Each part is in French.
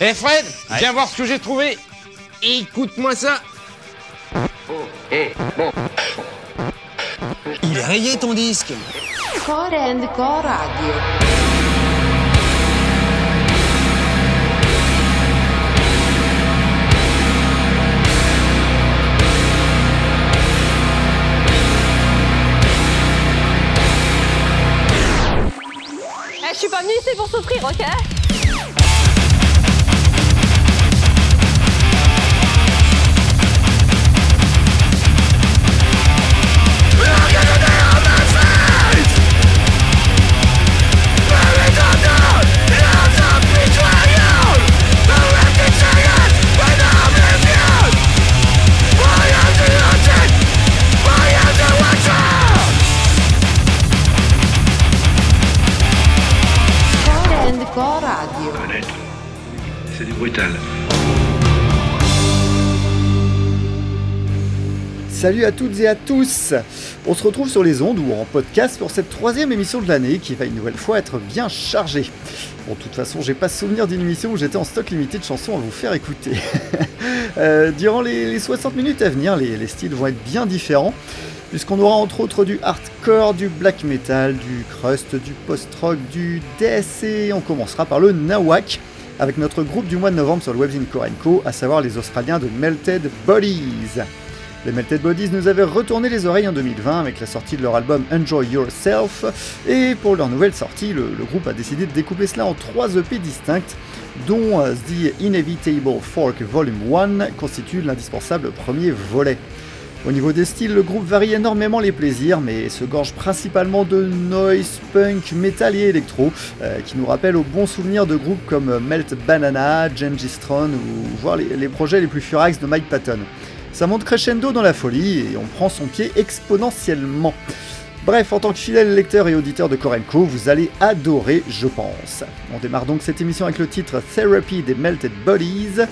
Eh Fred, viens voir ce que j'ai trouvé. Écoute-moi ça. Il est rayé ton disque Core and Core Radio. Eh, je suis pas venue ici pour souffrir, ok? Salut à toutes et à tous On se retrouve sur les ondes ou en podcast pour cette troisième émission de l'année qui va une nouvelle fois être bien chargée. Bon, de toute façon, j'ai pas souvenir d'une émission où j'étais en stock limité de chansons à vous faire écouter. Euh, durant les, les 60 minutes à venir, les, les styles vont être bien différents, puisqu'on aura entre autres du hardcore, du black metal, du crust, du post-rock, du death et on commencera par le nawak avec notre groupe du mois de novembre sur le webzine Korenko, à savoir les Australiens de Melted Bodies. Les Melted Bodies nous avaient retourné les oreilles en 2020 avec la sortie de leur album Enjoy Yourself, et pour leur nouvelle sortie, le, groupe a décidé de découper cela en trois EP distinctes, dont euh, The Inevitable Fork Volume 1 constitue l'indispensable premier volet. Au niveau des styles, le groupe varie énormément les plaisirs, mais se gorge principalement de noise, punk, metal et électro, euh, qui nous rappellent aux bons souvenirs de groupes comme euh, Melt Banana, Gengis Throne ou voire les, les projets les plus furax de Mike Patton. Ça monte crescendo dans la folie et on prend son pied exponentiellement. Bref, en tant que fidèle lecteur et auditeur de Korenko, vous allez adorer, je pense. On démarre donc cette émission avec le titre Therapy des Melted Bodies.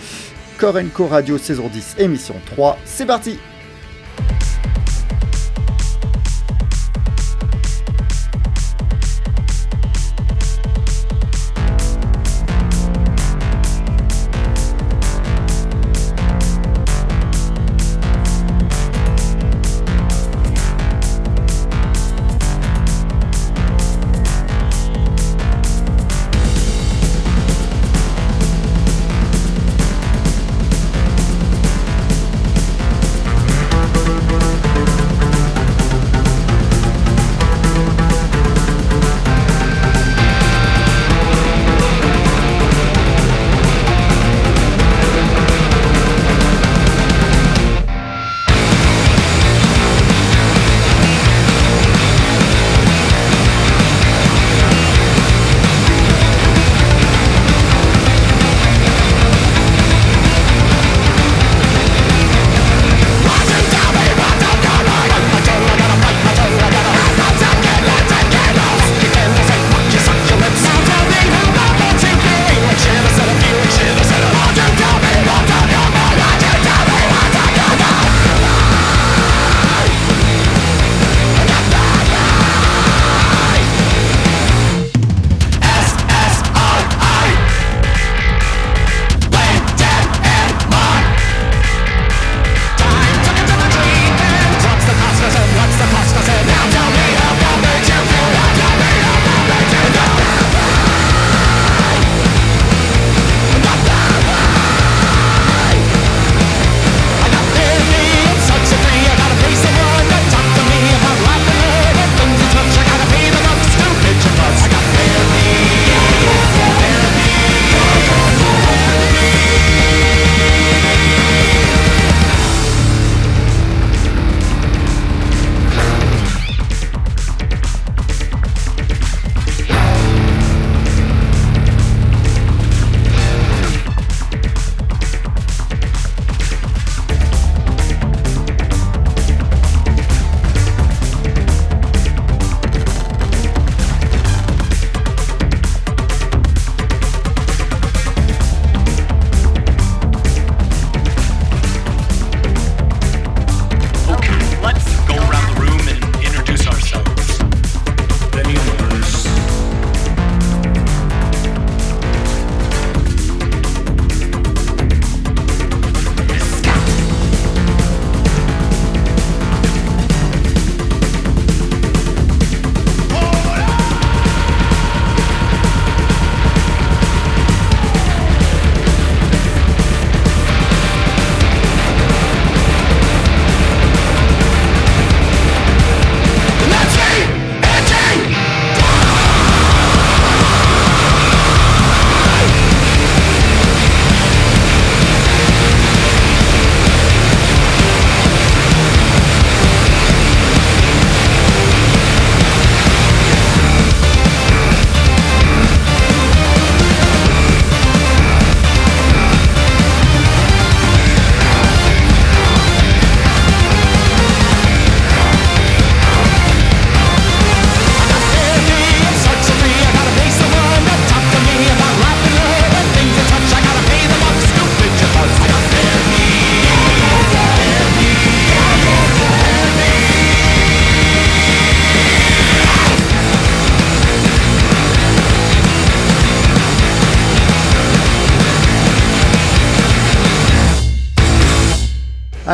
Korenko Radio saison 10, émission 3, c'est parti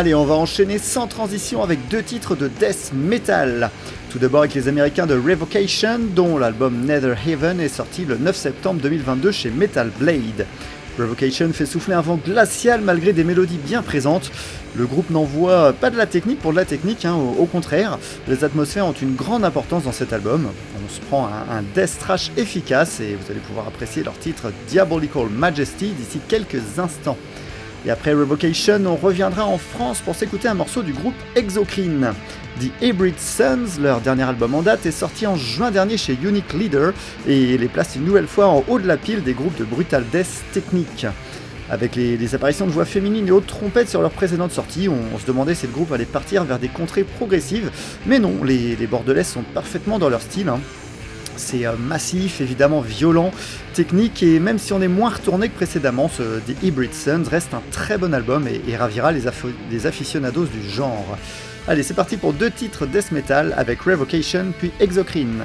Allez, on va enchaîner sans transition avec deux titres de death metal. Tout d'abord avec les Américains de Revocation, dont l'album Nether Haven est sorti le 9 septembre 2022 chez Metal Blade. Revocation fait souffler un vent glacial malgré des mélodies bien présentes. Le groupe n'envoie pas de la technique pour de la technique, hein, au, contraire. Les atmosphères ont une grande importance dans cet album. On se prend un, un death thrash efficace et vous allez pouvoir apprécier leur titre Diabolical Majesty d'ici quelques instants. Et après Revocation, on reviendra en France pour s'écouter un morceau du groupe Exocrine. The Hybrid Sons, leur dernier album en date, est sorti en juin dernier chez Unique Leader et les place une nouvelle fois en haut de la pile des groupes de brutal death technique. Avec les, apparitions de voix féminines et autres trompettes sur leur précédente sortie, on, se demandait si le groupe allait partir vers des contrées progressives, mais non, les, les Bordelais sont parfaitement dans leur style. hein. C'est euh, massif, évidemment violent, technique, et même si on est moins retourné que précédemment, ce The Hybrid Sons reste un très bon album et, ravira les, les aficionados du genre. Allez, c'est parti pour deux titres death metal avec Revocation puis Exocrine.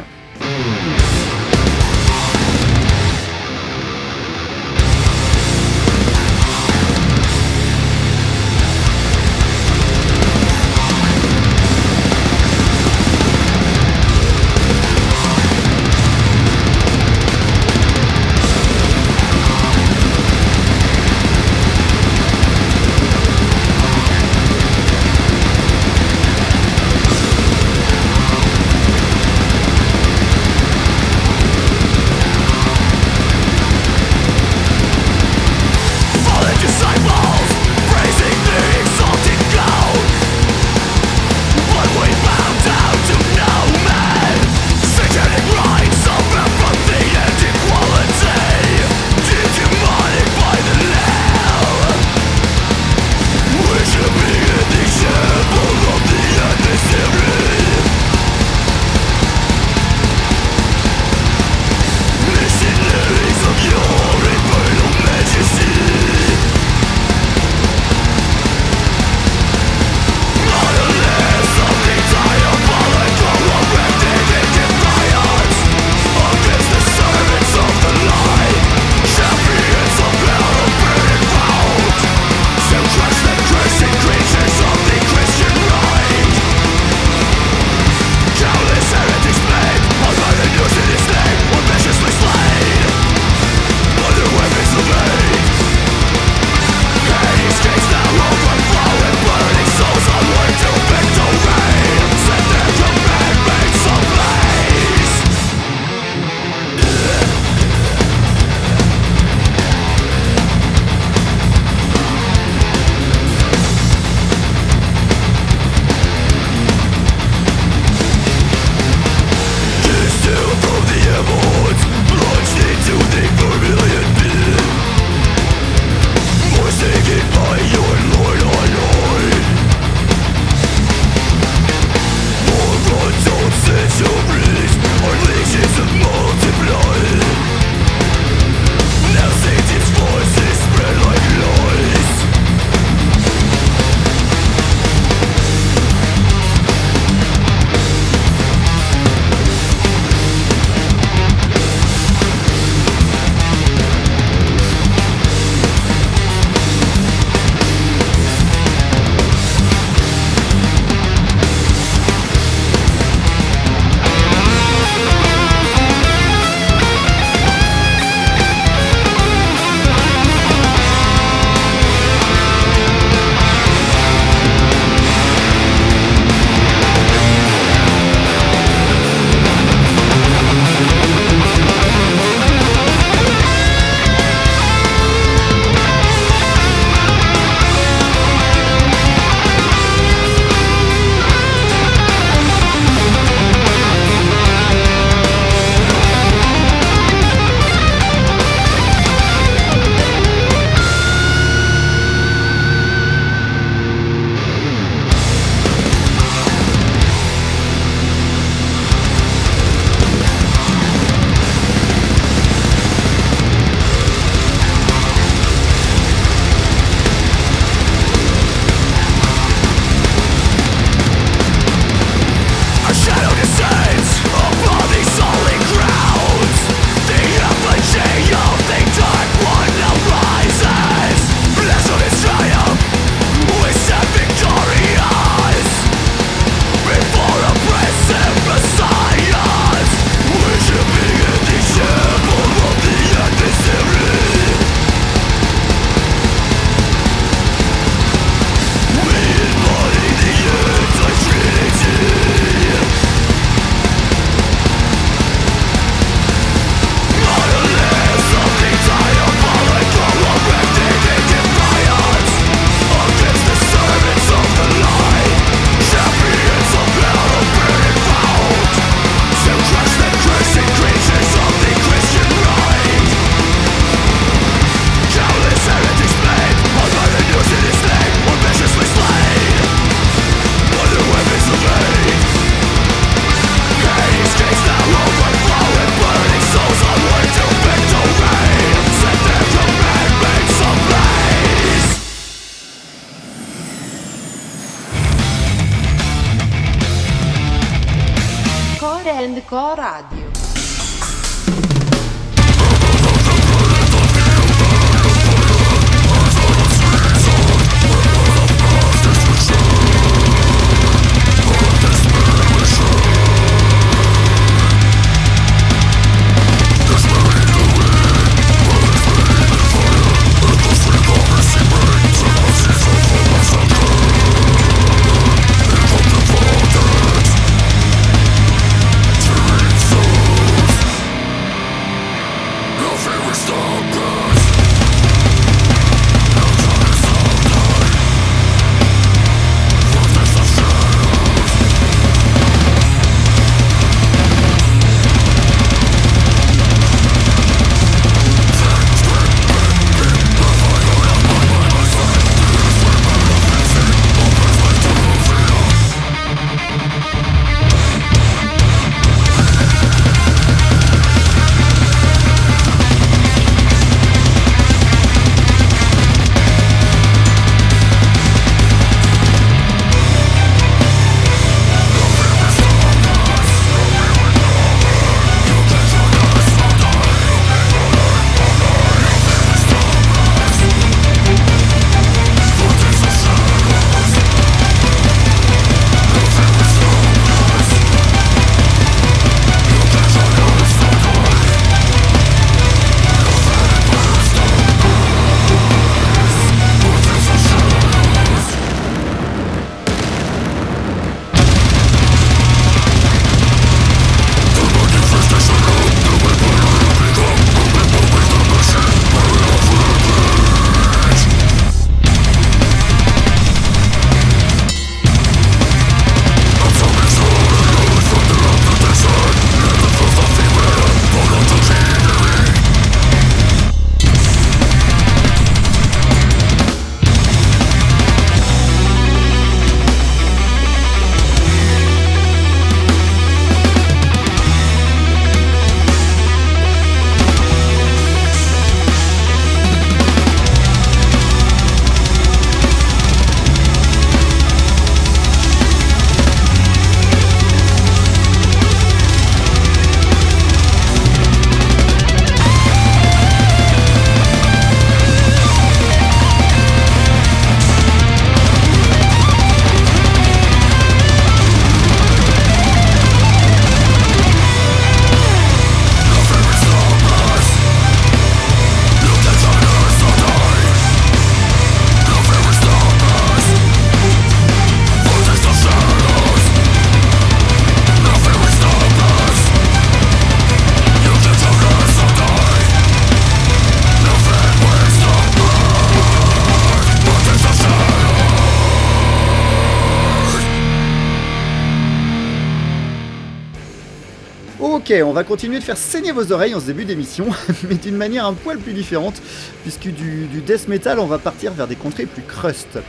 On va continuer de faire saigner vos oreilles en ce début d'émission, mais d'une manière un poil plus différente, puisque du, death metal, on va partir vers des contrées plus crust.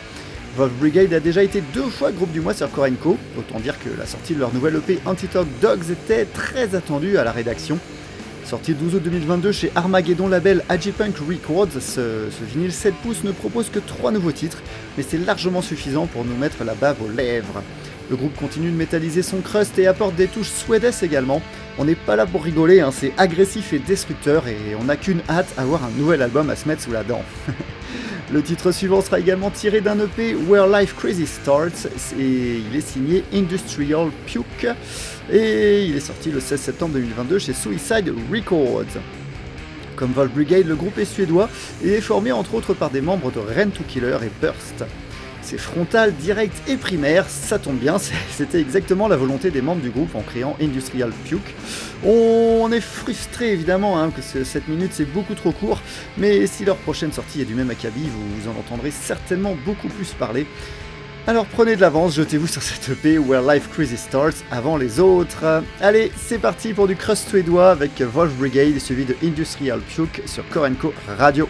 Wolf Brigade a déjà été deux fois groupe du mois sur Korenko, autant dire que la sortie de leur nouvelle EP Anti-Talk Dogs était très attendue à la rédaction. Sorti le 12 août 2022 chez Armageddon Label Agipunk Records, ce, vinyle 7 pouces ne propose que trois nouveaux titres, mais c'est largement suffisant pour nous mettre la bave aux lèvres. Le groupe continue de métalliser son crust et apporte des touches suédesses également. On n'est pas là pour rigoler, hein, c'est agressif et destructeur et on n'a qu'une hâte à voir un nouvel album à se mettre sous la dent. Le titre suivant sera également tiré d'un EP Where Life Crazy Starts et il est signé Industrial Puke et il est sorti le 16 septembre 2022 chez Suicide Records. Comme Vol Brigade, le groupe est suédois et est formé entre autres par des membres de Rent to Killer et Burst. C'est frontal, direct et primaire, ça tombe bien, c'était exactement la volonté des membres du groupe en créant Industrial Puke. On est frustré évidemment, hein, que 7 minutes c'est beaucoup trop court, mais si leur prochaine sortie est du même acabit, vous en entendrez certainement beaucoup plus parler. Alors prenez de l'avance, jetez-vous sur cette EP Where Life Crazy Starts avant les autres. Allez, c'est parti pour du crust suédois avec Wolf Brigade suivi de Industrial Puke sur Korenko Radio.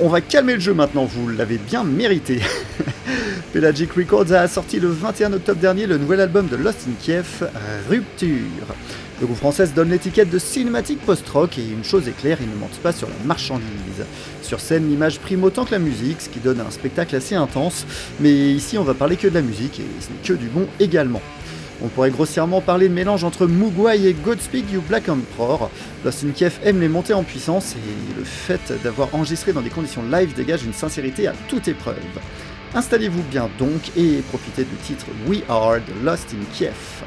On va calmer le jeu maintenant, vous l'avez bien mérité. Pelagic Records a sorti le 21 octobre dernier le nouvel album de Lost in Kiev, Rupture. Le groupe français donne l'étiquette de cinématique post-rock et une chose est claire, il ne mente pas sur la marchandise. Sur scène, l'image prime autant que la musique, ce qui donne un spectacle assez intense, mais ici on va parler que de la musique et ce n'est que du bon également. On pourrait grossièrement parler de mélange entre Mugwai et Godspeed You Black Emperor. Lost in Kiev aime les montées en puissance et le fait d'avoir enregistré dans des conditions live dégage une sincérité à toute épreuve. Installez-vous bien donc et profitez du titre We Are de Lost in Kiev.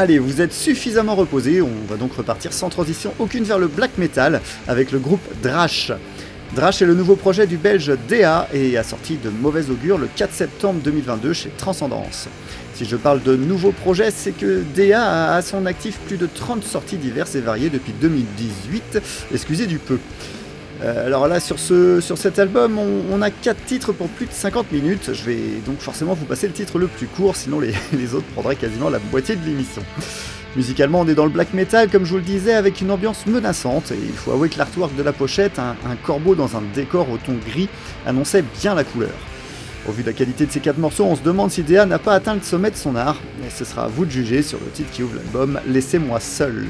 Allez, vous êtes suffisamment reposés, on va donc repartir sans transition aucune vers le black metal avec le groupe Drash. Drash est le nouveau projet du belge DA et a sorti de mauvais augure le 4 septembre 2022 chez Transcendance. Si je parle de nouveaux projets, c'est que DA a à son actif plus de 30 sorties diverses et variées depuis 2018, excusez du peu. Euh, alors là, sur, ce, sur cet album, on, a 4 titres pour plus de 50 minutes. Je vais donc forcément vous passer le titre le plus court, sinon les, autres prendraient quasiment la moitié de l'émission. Musicalement, on est dans le black metal, comme je vous le disais, avec une ambiance menaçante, et il faut avouer que l'artwork de la pochette, un, corbeau dans un décor au ton gris, annonçait bien la couleur. Au vu de la qualité de ces quatre morceaux, on se demande si DA n'a pas atteint le sommet de son art, et ce sera à vous de juger sur le titre qui ouvre l'album Laissez-moi seul.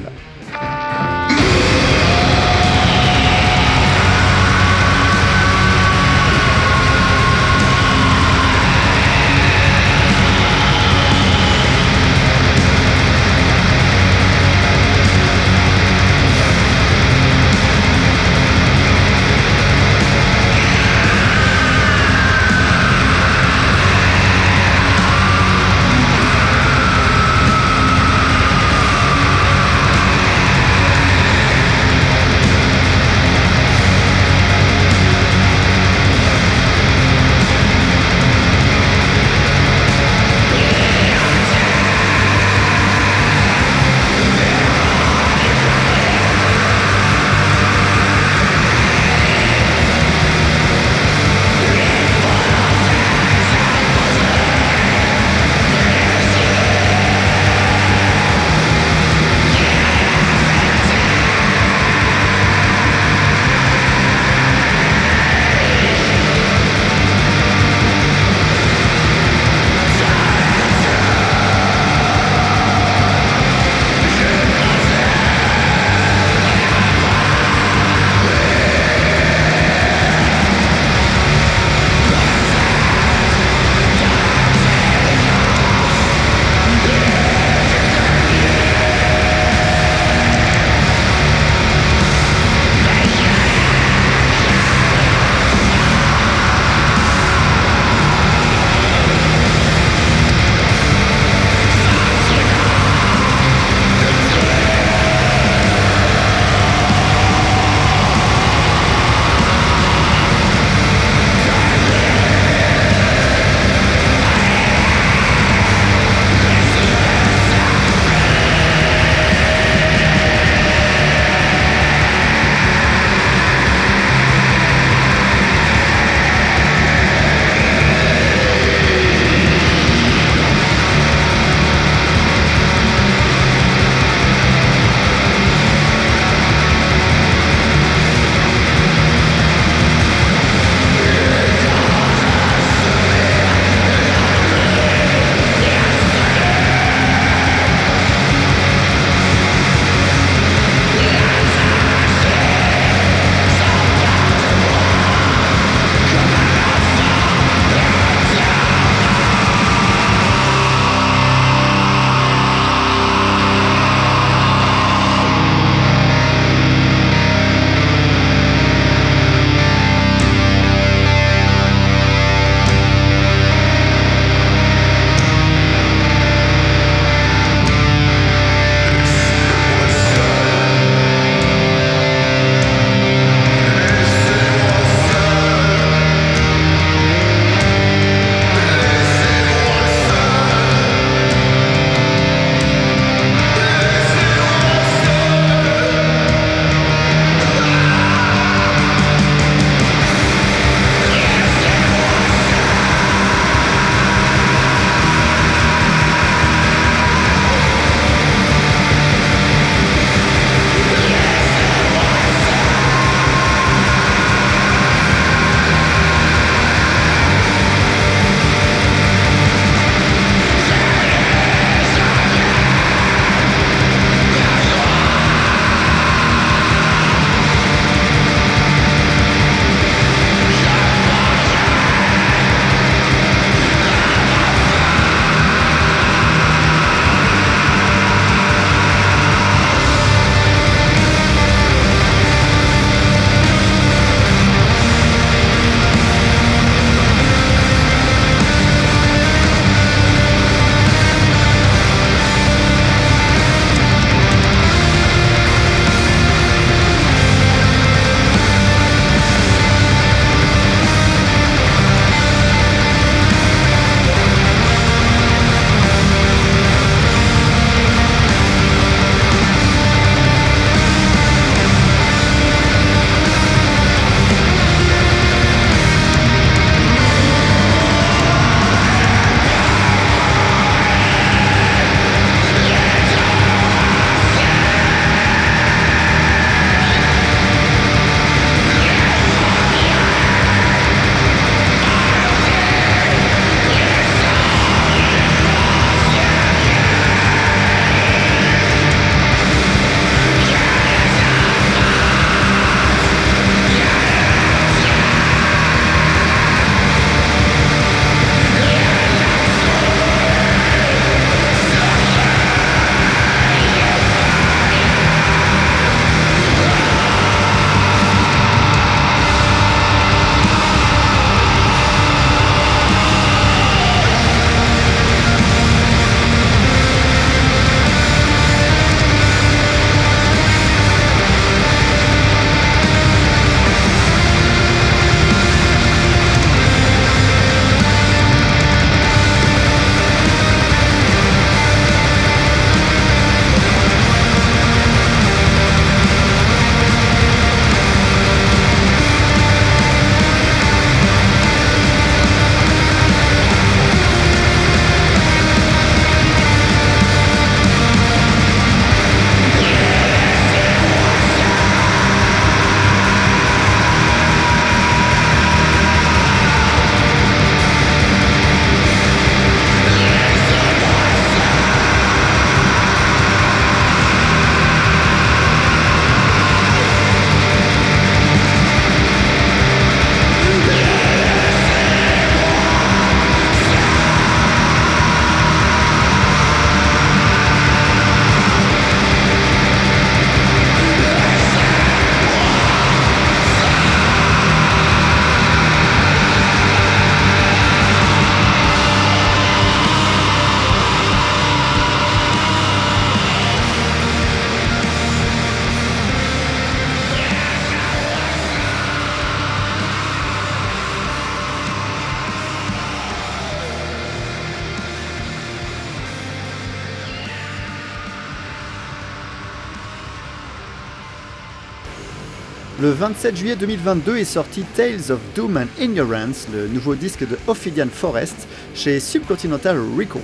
27 juillet 2022 est sorti Tales of Doom and Ignorance, le nouveau disque de Ophidian Forest chez Subcontinental Records.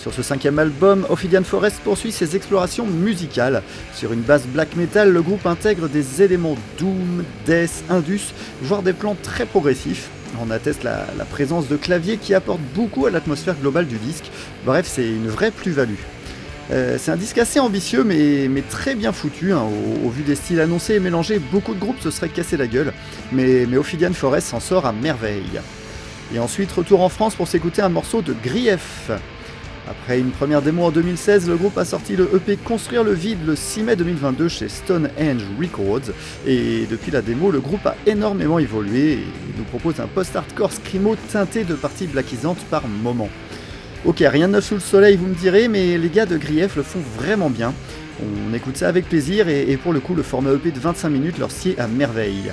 Sur ce cinquième album, Ophidian Forest poursuit ses explorations musicales. Sur une base black metal, le groupe intègre des éléments doom, death, indus, voire des plans très progressifs. On atteste la, la présence de claviers qui apportent beaucoup à l'atmosphère globale du disque. Bref, c'est une vraie plus-value. Euh, c'est un disque assez ambitieux mais, très bien foutu. hein. Au, vu des styles annoncés et mélangés, beaucoup de groupes se seraient cassé la gueule. Mais, mais Ophidian Forest s'en sort à merveille. Et ensuite, retour en France pour s'écouter un morceau de Grief. Après une première démo en 2016, le groupe a sorti le EP Construire le vide le 6 mai 2022 chez Stonehenge Records. Et depuis la démo, le groupe a énormément évolué et nous propose un post-hardcore scrimo teinté de parties blackisantes par moments. Ok, rien de neuf sous le soleil, vous me direz, mais les gars de Grief le font vraiment bien. On écoute ça avec plaisir et, pour le coup, le format EP de 25 minutes leur sied à merveille.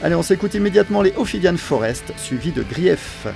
Allez, on s'écoute immédiatement les Ophidian Forest, suivi de Grief.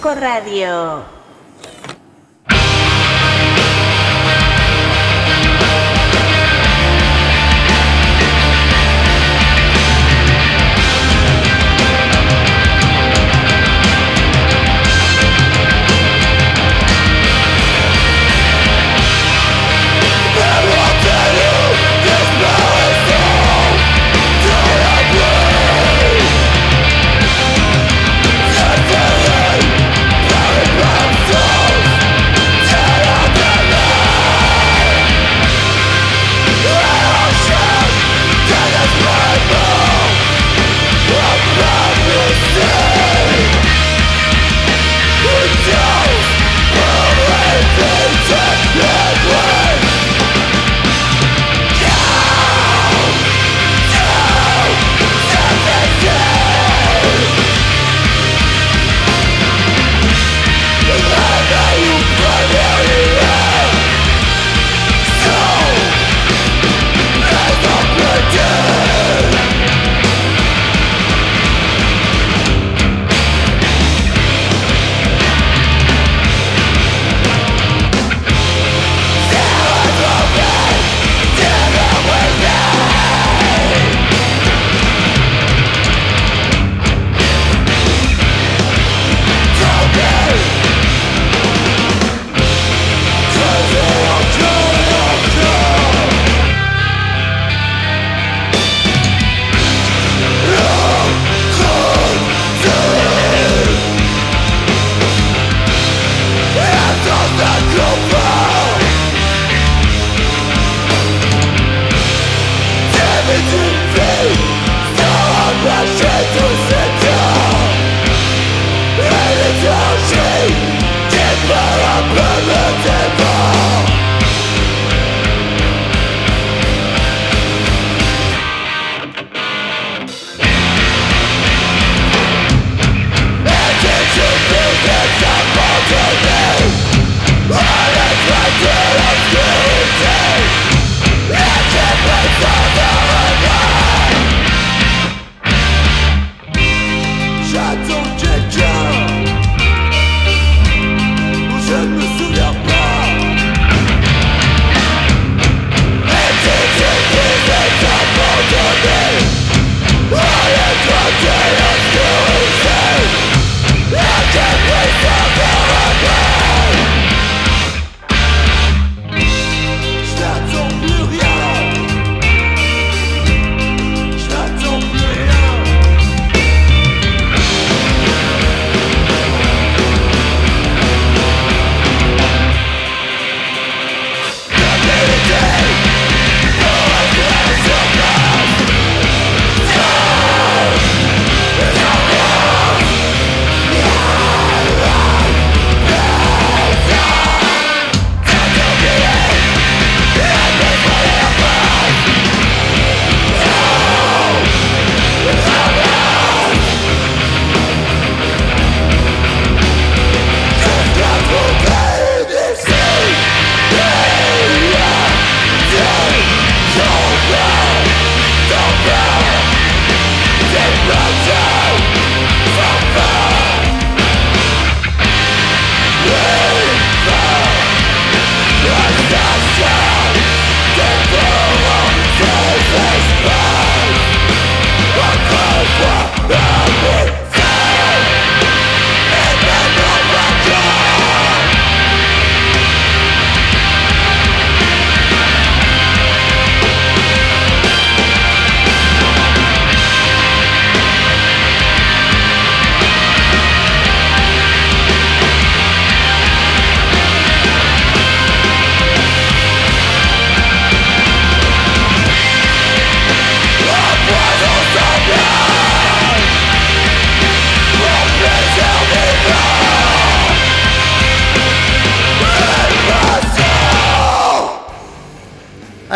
Coranco Radio.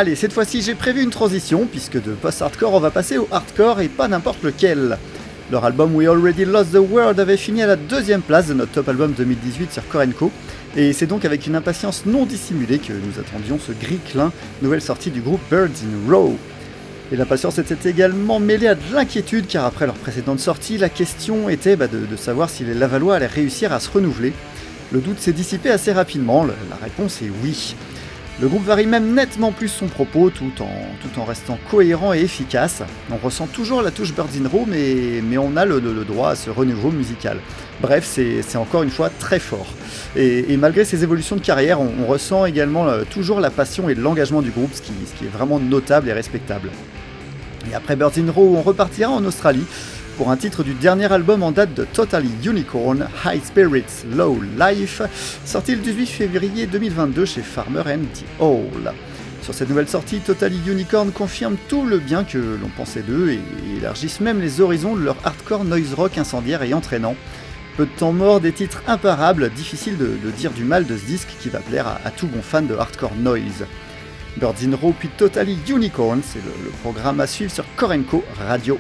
Allez, cette fois-ci j'ai prévu une transition, puisque de post-hardcore on va passer au hardcore et pas n'importe lequel. Leur album We Already Lost the World avait fini à la deuxième place de notre top album 2018 sur Korenko, et c'est donc avec une impatience non dissimulée que nous attendions ce gris clin, nouvelle sortie du groupe Birds in Row. Et l'impatience était également mêlée à de l'inquiétude car après leur précédente sortie, la question était bah, de, de savoir si les Lavallois allaient réussir à se renouveler. Le doute s'est dissipé assez rapidement, la réponse est oui. Le groupe varie même nettement plus son propos tout en, tout en restant cohérent et efficace. On ressent toujours la touche Birds in Row, mais, mais on a le, droit à ce renouveau musical. Bref, c'est encore une fois très fort. Et, malgré ces évolutions de carrière, on, on ressent également euh, toujours la passion et l'engagement du groupe, ce qui, ce qui est vraiment notable et respectable. Et après Birds in Row, on repartira en Australie pour un titre du dernier album en date de Totally Unicorn, High Spirits, Low Life, sorti le 18 février 2022 chez Farmer and the Hall. Sur cette nouvelle sortie, Totally Unicorn confirme tout le bien que l'on pensait d'eux et élargissent même les horizons de leur hardcore noise rock incendiaire et entraînant. Peu de temps mort, des titres imparables, difficile de, dire du mal de ce disque qui va plaire à, à tout bon fan de hardcore noise. Birds in Row puis Totally Unicorn, c'est le, le programme à suivre sur Korenko Radio.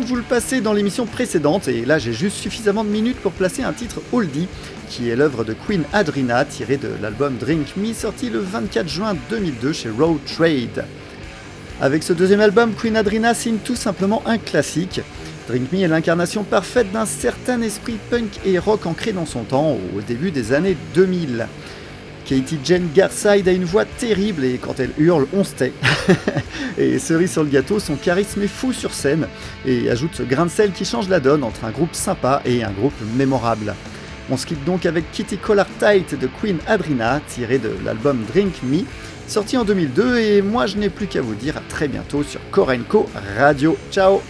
De vous le passer dans l'émission précédente, et là j'ai juste suffisamment de minutes pour placer un titre oldie, qui est l'œuvre de Queen Adrina, tiré de l'album Drink Me, sorti le 24 juin 2002 chez Road Trade. Avec ce deuxième album, Queen Adrina signe tout simplement un classique. Drink Me est l'incarnation parfaite d'un certain esprit punk et rock ancré dans son temps, au début des années 2000. Katie Jane Garside a une voix terrible et quand elle hurle, on se tait. et cerise sur le gâteau, son charisme est fou sur scène et ajoute ce grain de sel qui change la donne entre un groupe sympa et un groupe mémorable. On se quitte donc avec Kitty Collar Tight de Queen Adrina, tiré de l'album Drink Me, sorti en 2002 et moi je n'ai plus qu'à vous dire à très bientôt sur Korenko Radio. Ciao